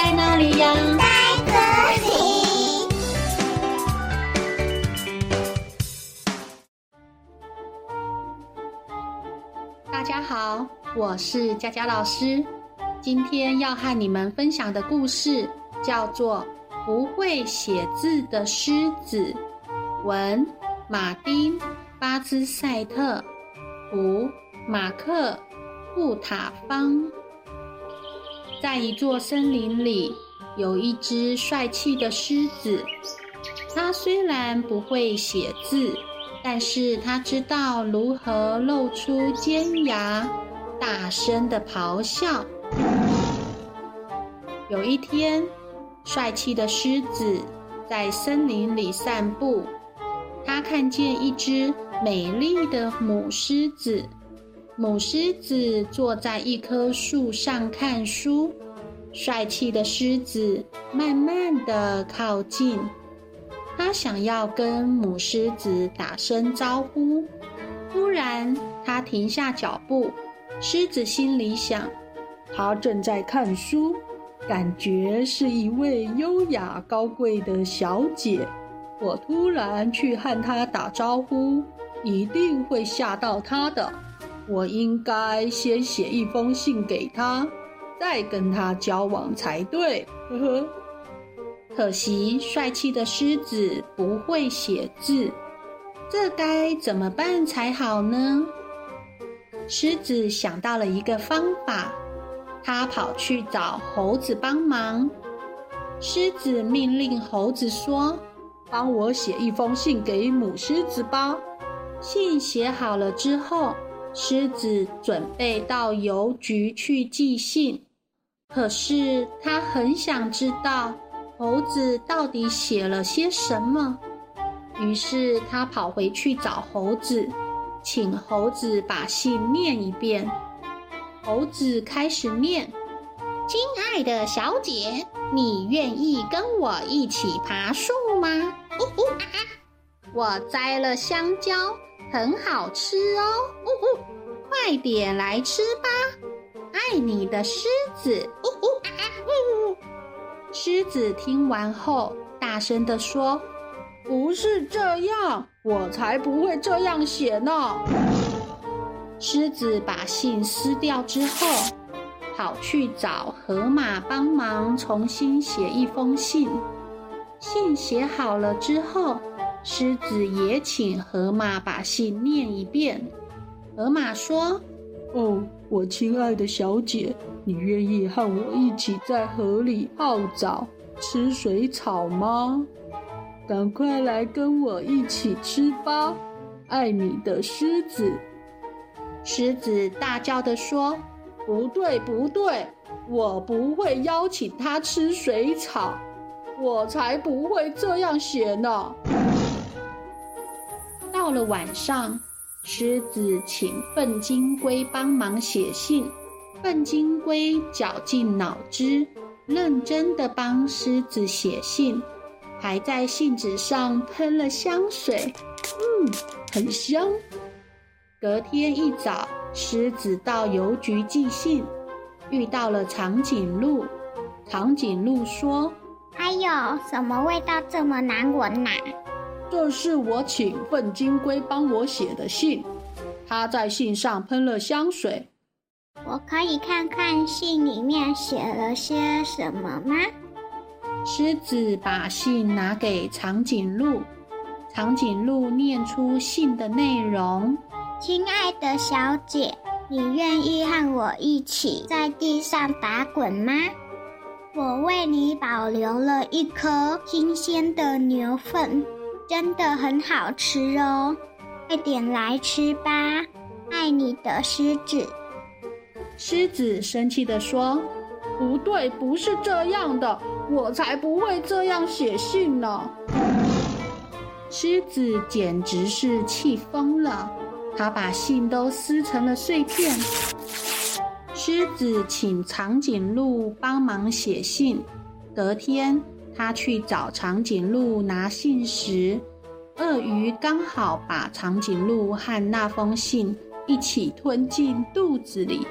在哪里呀？在这里。大家好，我是佳佳老师。今天要和你们分享的故事叫做《不会写字的狮子》，文马丁·巴兹赛特，图马克·布塔方。在一座森林里，有一只帅气的狮子。它虽然不会写字，但是它知道如何露出尖牙，大声的咆哮。有一天，帅气的狮子在森林里散步，他看见一只美丽的母狮子。母狮子坐在一棵树上看书，帅气的狮子慢慢的靠近，他想要跟母狮子打声招呼。突然，他停下脚步。狮子心里想：他正在看书，感觉是一位优雅高贵的小姐。我突然去和他打招呼，一定会吓到他的。我应该先写一封信给他，再跟他交往才对。呵呵。可惜，帅气的狮子不会写字，这该怎么办才好呢？狮子想到了一个方法，他跑去找猴子帮忙。狮子命令猴子说：“帮我写一封信给母狮子吧。”信写好了之后。狮子准备到邮局去寄信，可是他很想知道猴子到底写了些什么。于是他跑回去找猴子，请猴子把信念一遍。猴子开始念：“亲爱的小姐，你愿意跟我一起爬树吗？”呜呜啊啊，我摘了香蕉。很好吃哦，呜呜，快点来吃吧！爱你的狮子，呜呜啊啊，呜呜。狮子听完后，大声地说：“不是这样，我才不会这样写呢。”狮子把信撕掉之后，跑去找河马帮忙重新写一封信。信写好了之后。狮子也请河马把信念一遍。河马说：“哦，我亲爱的小姐，你愿意和我一起在河里泡澡、吃水草吗？赶快来跟我一起吃吧！爱你的狮子。”狮子大叫地说：“不对，不对，我不会邀请他吃水草，我才不会这样写呢。”到了晚上，狮子请笨金龟帮忙写信。笨金龟绞尽脑汁，认真地帮狮子写信，还在信纸上喷了香水。嗯，很香。隔天一早，狮子到邮局寄信，遇到了长颈鹿。长颈鹿说：“哎呦，什么味道这么难闻呐？”这是我请粪金龟帮我写的信，他在信上喷了香水。我可以看看信里面写了些什么吗？狮子把信拿给长颈鹿，长颈鹿念出信的内容：“亲爱的小姐，你愿意和我一起在地上打滚吗？我为你保留了一颗新鲜的牛粪。”真的很好吃哦，快点来吃吧！爱你的狮子。狮子生气地说：“不对，不是这样的，我才不会这样写信呢。”狮子简直是气疯了，他把信都撕成了碎片。狮子请长颈鹿帮忙写信，隔天。他去找长颈鹿拿信时，鳄鱼刚好把长颈鹿和那封信一起吞进肚子里。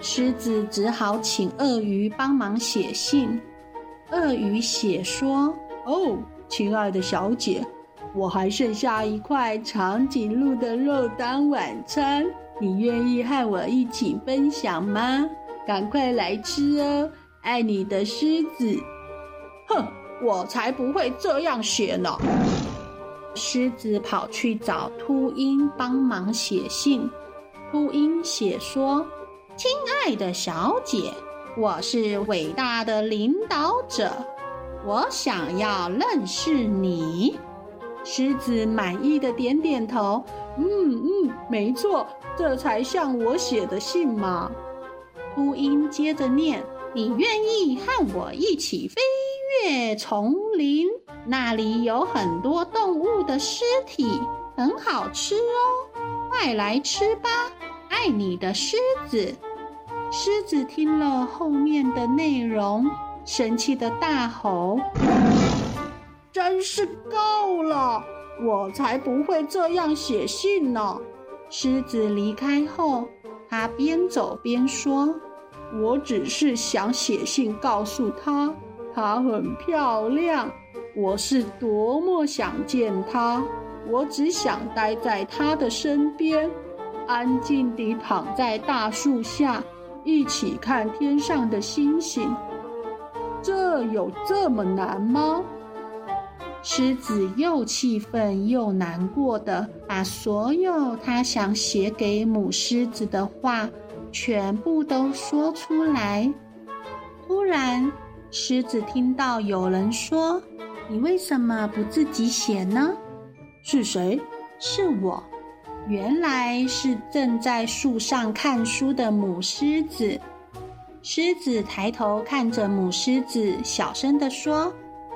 狮子只好请鳄鱼帮忙写信。鳄鱼写说：“哦，亲爱的小姐，我还剩下一块长颈鹿的肉当晚餐，你愿意和我一起分享吗？赶快来吃哦！爱你的狮子。”哼，我才不会这样写呢！狮子跑去找秃鹰帮忙写信。秃鹰写说：“亲爱的小姐。”我是伟大的领导者，我想要认识你。狮子满意的点点头，嗯嗯，没错，这才像我写的信嘛。秃鹰接着念：“你愿意和我一起飞月丛林？那里有很多动物的尸体，很好吃哦，快来吃吧！爱你的狮子。”狮子听了后面的内容，生气的大吼：“真是够了！我才不会这样写信呢！”狮子离开后，他边走边说：“我只是想写信告诉他，她很漂亮，我是多么想见她。我只想待在她的身边，安静地躺在大树下。”一起看天上的星星，这有这么难吗？狮子又气愤又难过的把所有他想写给母狮子的话全部都说出来。突然，狮子听到有人说：“你为什么不自己写呢？”是谁？是我。原来是正在树上看书的母狮子。狮子抬头看着母狮子，小声地说：“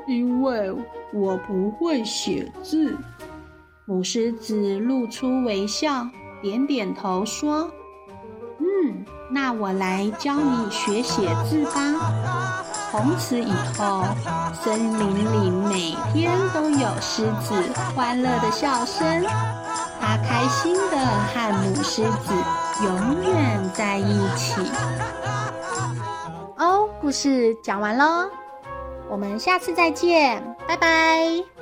因为我不会写字。”母狮子露出微笑，点点头说：“嗯，那我来教你学写字吧。”从此以后，森林里每天都有狮子欢乐的笑声。它开心的和母狮子永远在一起。哦，故事讲完喽，我们下次再见，拜拜。